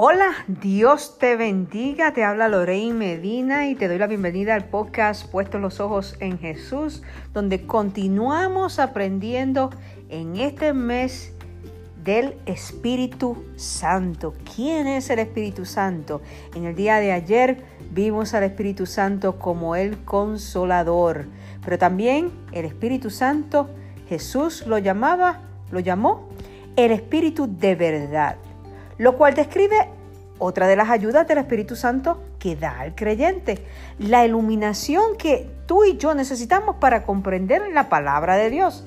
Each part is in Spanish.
Hola, Dios te bendiga, te habla Lorraine Medina y te doy la bienvenida al podcast Puestos los Ojos en Jesús, donde continuamos aprendiendo en este mes del Espíritu Santo. ¿Quién es el Espíritu Santo? En el día de ayer vimos al Espíritu Santo como el consolador, pero también el Espíritu Santo Jesús lo llamaba, lo llamó el Espíritu de verdad lo cual describe otra de las ayudas del Espíritu Santo que da al creyente, la iluminación que tú y yo necesitamos para comprender la palabra de Dios.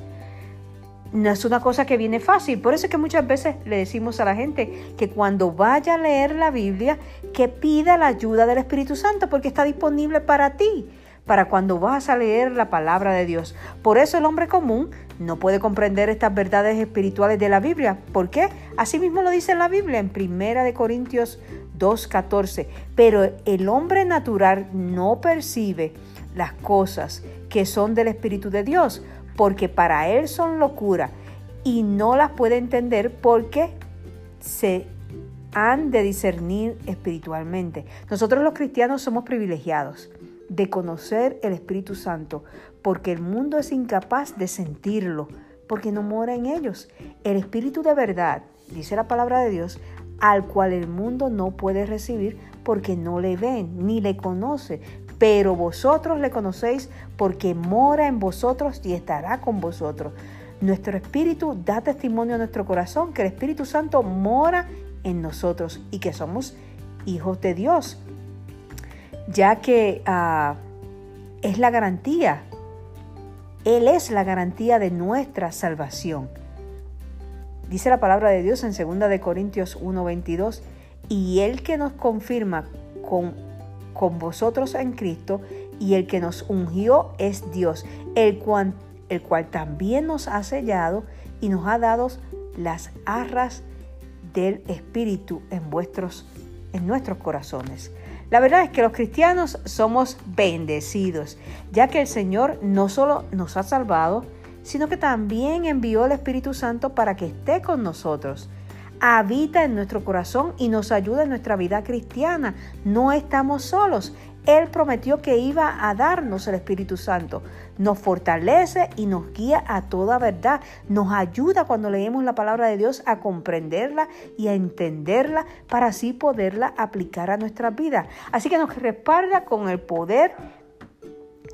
No es una cosa que viene fácil, por eso es que muchas veces le decimos a la gente que cuando vaya a leer la Biblia, que pida la ayuda del Espíritu Santo, porque está disponible para ti para cuando vas a leer la palabra de Dios. Por eso el hombre común no puede comprender estas verdades espirituales de la Biblia. ¿Por qué? Así mismo lo dice la Biblia en Primera de Corintios 2.14. Pero el hombre natural no percibe las cosas que son del Espíritu de Dios, porque para él son locura y no las puede entender porque se han de discernir espiritualmente. Nosotros los cristianos somos privilegiados de conocer el Espíritu Santo, porque el mundo es incapaz de sentirlo, porque no mora en ellos. El Espíritu de verdad, dice la palabra de Dios, al cual el mundo no puede recibir porque no le ven ni le conoce, pero vosotros le conocéis porque mora en vosotros y estará con vosotros. Nuestro espíritu da testimonio a nuestro corazón que el Espíritu Santo mora en nosotros y que somos hijos de Dios ya que ah, es la garantía. Él es la garantía de nuestra salvación. Dice la palabra de Dios en 2 de Corintios 1:22, y el que nos confirma con, con vosotros en Cristo y el que nos ungió es Dios, el cual, el cual también nos ha sellado y nos ha dado las arras del Espíritu en vuestros en nuestros corazones. La verdad es que los cristianos somos bendecidos, ya que el Señor no solo nos ha salvado, sino que también envió el Espíritu Santo para que esté con nosotros habita en nuestro corazón y nos ayuda en nuestra vida cristiana. No estamos solos. Él prometió que iba a darnos el Espíritu Santo. Nos fortalece y nos guía a toda verdad. Nos ayuda cuando leemos la palabra de Dios a comprenderla y a entenderla para así poderla aplicar a nuestra vida. Así que nos respalda con el poder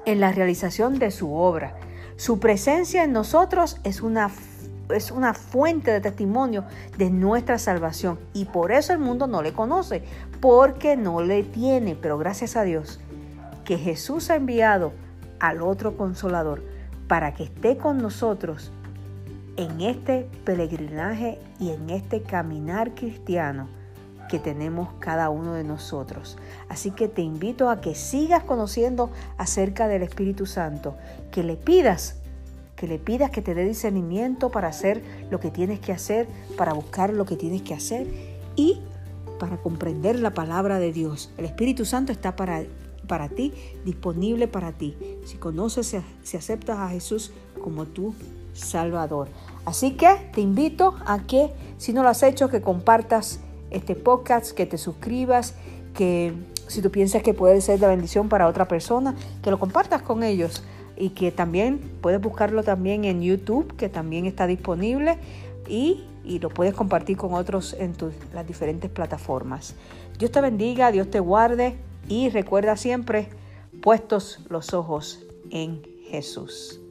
en la realización de su obra. Su presencia en nosotros es una es una fuente de testimonio de nuestra salvación y por eso el mundo no le conoce, porque no le tiene, pero gracias a Dios que Jesús ha enviado al otro consolador para que esté con nosotros en este peregrinaje y en este caminar cristiano que tenemos cada uno de nosotros. Así que te invito a que sigas conociendo acerca del Espíritu Santo, que le pidas que le pidas que te dé discernimiento para hacer lo que tienes que hacer, para buscar lo que tienes que hacer y para comprender la palabra de Dios. El Espíritu Santo está para, para ti, disponible para ti. Si conoces, si aceptas a Jesús como tu Salvador. Así que te invito a que, si no lo has hecho, que compartas este podcast, que te suscribas, que si tú piensas que puede ser de bendición para otra persona, que lo compartas con ellos y que también puedes buscarlo también en YouTube, que también está disponible y, lo puedes compartir con otros en tus, las diferentes plataformas. Dios te bendiga, Dios te guarde y recuerda siempre puestos los ojos en Jesús.